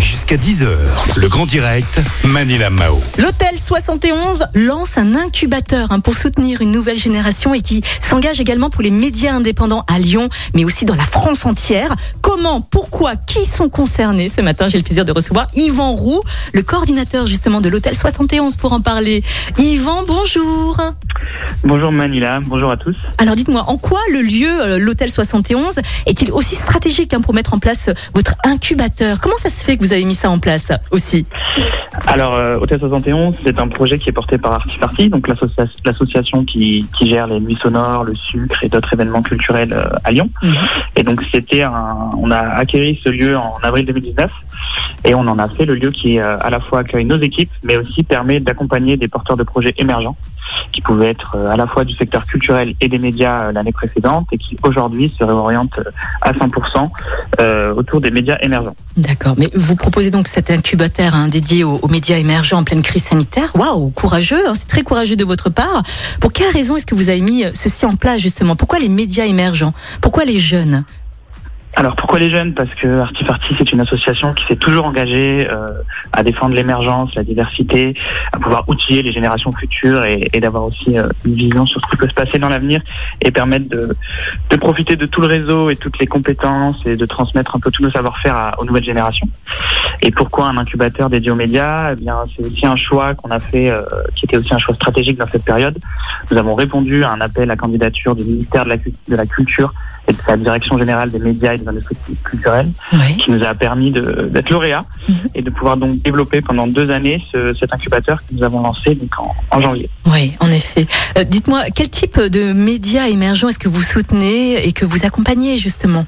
Jusqu'à 10h, le grand direct, Manila Mao. L'Hôtel 71 lance un incubateur hein, pour soutenir une nouvelle génération et qui s'engage également pour les médias indépendants à Lyon, mais aussi dans la France entière. Comment, pourquoi, qui sont concernés Ce matin, j'ai le plaisir de recevoir Yvan Roux, le coordinateur justement de l'Hôtel 71 pour en parler. Yvan, bonjour. Bonjour Manila, bonjour à tous. Alors dites-moi, en quoi le lieu, euh, l'Hôtel 71, est-il aussi stratégique hein, pour mettre en place votre incubateur? Comment ça se fait que vous avez mis ça en place aussi Alors, euh, Hôtel 71, c'est un projet qui est porté par Artifarty, donc l'associa- l'association qui, qui gère les nuits sonores, le sucre et d'autres événements culturels euh, à Lyon. Mhm. Et donc, c'était un, on a acquéri ce lieu en avril 2019 et on en a fait le lieu qui euh, à la fois accueille nos équipes, mais aussi permet d'accompagner des porteurs de projets émergents qui pouvaient être euh, à la fois du secteur culturel et des médias euh, l'année précédente et qui aujourd'hui se réorientent euh, à 100% euh, autour des médias émergents. D'accord, mais vous proposez donc cet incubateur hein, dédié aux, médias émergents en pleine crise sanitaire. Waouh, courageux, hein, c'est très courageux de votre part. Pour quelle raison est-ce que vous avez mis ceci en place justement? Pourquoi les médias émergents? Pourquoi les jeunes? Alors pourquoi les jeunes? Parce que Artifarty c'est une association qui s'est toujours engagée euh, à défendre l'émergence, la diversité, à pouvoir outiller les générations futures et, et d'avoir aussi euh, une vision sur ce qui peut se passer dans l'avenir et permettre de, de profiter de tout le réseau et toutes les compétences et de transmettre un peu tous nos savoir-faire aux nouvelles générations. Et pourquoi un incubateur dédié aux médias? Eh bien, c'est aussi un choix qu'on a fait, euh, qui était aussi un choix stratégique dans cette période. Nous avons répondu à un appel à candidature du ministère de la, Cu- de la Culture et de sa direction générale des médias et des industries culturelles, Oui. qui nous a permis d'être lauréat Mhm. et de pouvoir donc développer pendant deux années ce- cet incubateur que nous avons lancé donc en, en janvier. Oui, en effet. Euh, Dites-moi, quel type de médias émergents est-ce que vous soutenez et que vous accompagnez justement?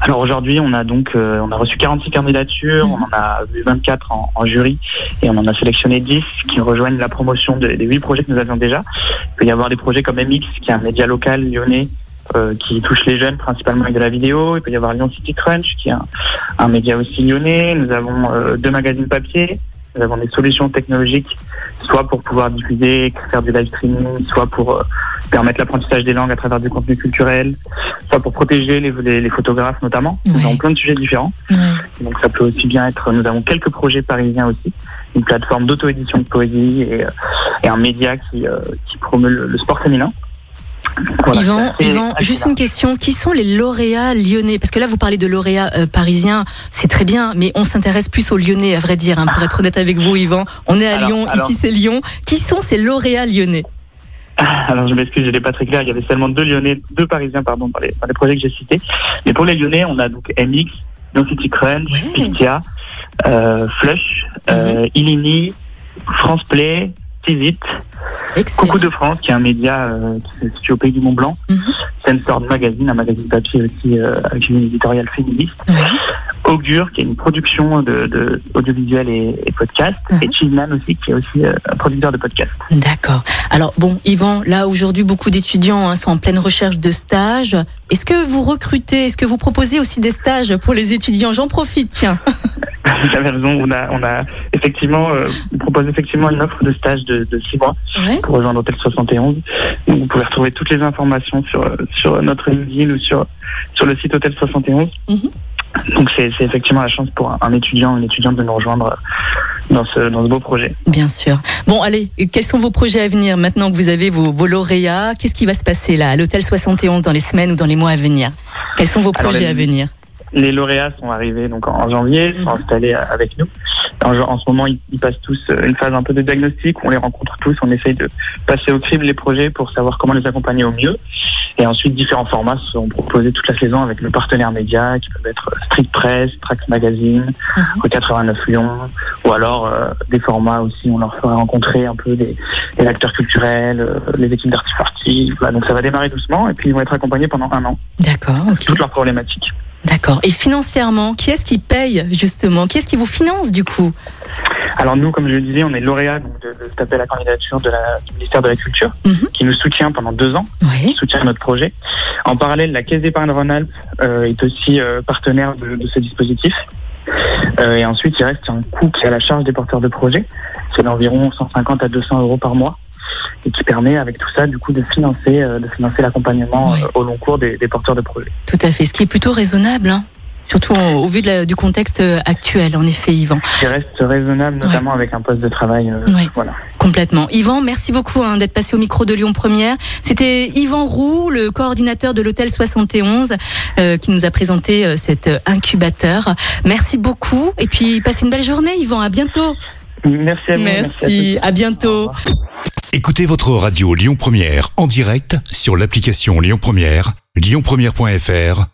Alors aujourd'hui, on a donc euh, on a reçu 46 candidatures, Mhm. on en a vu 24 en, en jury et on en a sélectionné 10 qui rejoignent la promotion de- des 8 projets que nous avions déjà. Il peut y avoir des projets comme MX qui est un média local lyonnais euh, qui touche les jeunes principalement avec de la vidéo. Il peut y avoir Lyon City Crunch qui est un, un média aussi lyonnais. Nous avons euh, deux magazines papier. Nous avons des solutions technologiques, soit pour pouvoir diffuser, faire du live streaming, soit pour euh, permettre l'apprentissage des langues à travers du contenu culturel, soit pour protéger les, les, les photographes notamment. Nous avons plein de sujets différents. Donc ça peut aussi bien être, nous avons quelques projets parisiens aussi, une plateforme d'auto-édition de poésie et, euh, et un média qui, euh, qui promeut le, le sport féminin. Voilà, Yvan, Yvan, juste une question. Qui sont les lauréats lyonnais? Parce que là, vous parlez de lauréats euh, parisiens, c'est très bien, mais on s'intéresse plus aux lyonnais, à vrai dire, hein, pour être honnête avec vous, Yvan. On est à Alors- Lyon, alors- ici c'est Lyon. Qui sont ces lauréats lyonnais? Alors je m'excuse, je n'étais pas très clair. Il y avait seulement deux Lyonnais, deux Parisiens pardon dans les, dans les projets que j'ai cités. Mais pour les Lyonnais, on a donc MX, No City Crunch, Ouais. Mhm. Euh, Flush, euh, Illini, France Play, Tizit, Excellent. Coucou de France, qui est un média euh, qui se situe au pays du Mont Blanc, Mhm. Sensor Magazine, un magazine papier aussi euh, avec une éditoriale féministe, Ouais. Augure, qui est une production de, de audiovisuel et, et podcast, Mhm. et Chilman aussi, qui est aussi euh, un producteur de podcast. D'accord. Alors bon, Yvan, là aujourd'hui, beaucoup d'étudiants hein, sont en pleine recherche de stages. Est-ce que vous recrutez Est-ce que vous proposez aussi des stages pour les étudiants? J'en profite, tiens. Vous avez raison, on a, on a effectivement, euh, on propose effectivement une offre de stage de, de six mois Ouais. pour rejoindre Hôtel 71. Donc, vous pouvez retrouver toutes les informations sur, sur notre LinkedIn ou sur, sur le site Hôtel 71. Mhm. Donc c'est effectivement la chance pour un, un étudiant ou une étudiante de nous rejoindre euh, dans ce, dans ce beau projet. Bien sûr. Bon, allez, quels sont vos projets à venir maintenant que vous avez vos, vos lauréats? Qu'est-ce qui va se passer là à l'hôtel 71 dans les semaines ou dans les mois à venir? Quels sont vos Alors, projets les- à venir? Les lauréats sont arrivés donc en, janvier, sont Mhm. installés euh, avec nous. En, en ce moment, ils, ils passent tous euh, une phase un peu de diagnostic. où On les rencontre tous, on essaye de passer au crible les projets pour savoir comment les accompagner au mieux. Et ensuite, différents formats sont proposés toute la saison avec nos partenaires médias qui peuvent être Street Press, Trax Magazine, Mhm. Rue 89 Lyon, ou alors euh, des formats aussi. On leur ferait rencontrer un peu des, des acteurs culturels, euh, les équipes d'Artifarty. Voilà, donc ça va démarrer doucement et puis ils vont être accompagnés pendant un an. D'accord, ok. Toutes leurs problématiques. D'accord. Et financièrement, qui est-ce qui paye justement? Qui est-ce qui vous finance du coup? Alors nous, comme je le disais, on est lauréat donc, de, de cet appel à candidature de la, du ministère de la Culture, Mhm. qui nous soutient pendant deux ans, qui soutient notre projet. En parallèle, la Caisse d'épargne Rhône-Alpes euh, est aussi euh, partenaire de, de ce dispositif. Euh, et ensuite, il reste un coût qui est à la charge des porteurs de projet. C'est d'environ 150 à 200 euros par mois. et qui permet avec tout ça du coup de financer de financer l'accompagnement au long cours des, des porteurs de projets. Tout à fait, ce qui est plutôt raisonnable, hein. Surtout au, au vu de la- du contexte euh, actuel, en effet, Yvan. Qui reste raisonnable notamment avec un poste de travail. euh, Ouais. Voilà. Complètement. Yvan, merci beaucoup hein, d'être passé au micro de Lyon Première. C'était Yvan Roux, le coordinateur de l'hôtel 71, euh, qui nous a présenté euh, cet incubateur. Merci beaucoup et puis passez une belle journée, Yvan. À bientôt. Merci à vous. Merci. à À tous. bientôt. Écoutez votre radio Lyon Première en direct sur l'application Lyon Première, lyonpremière.fr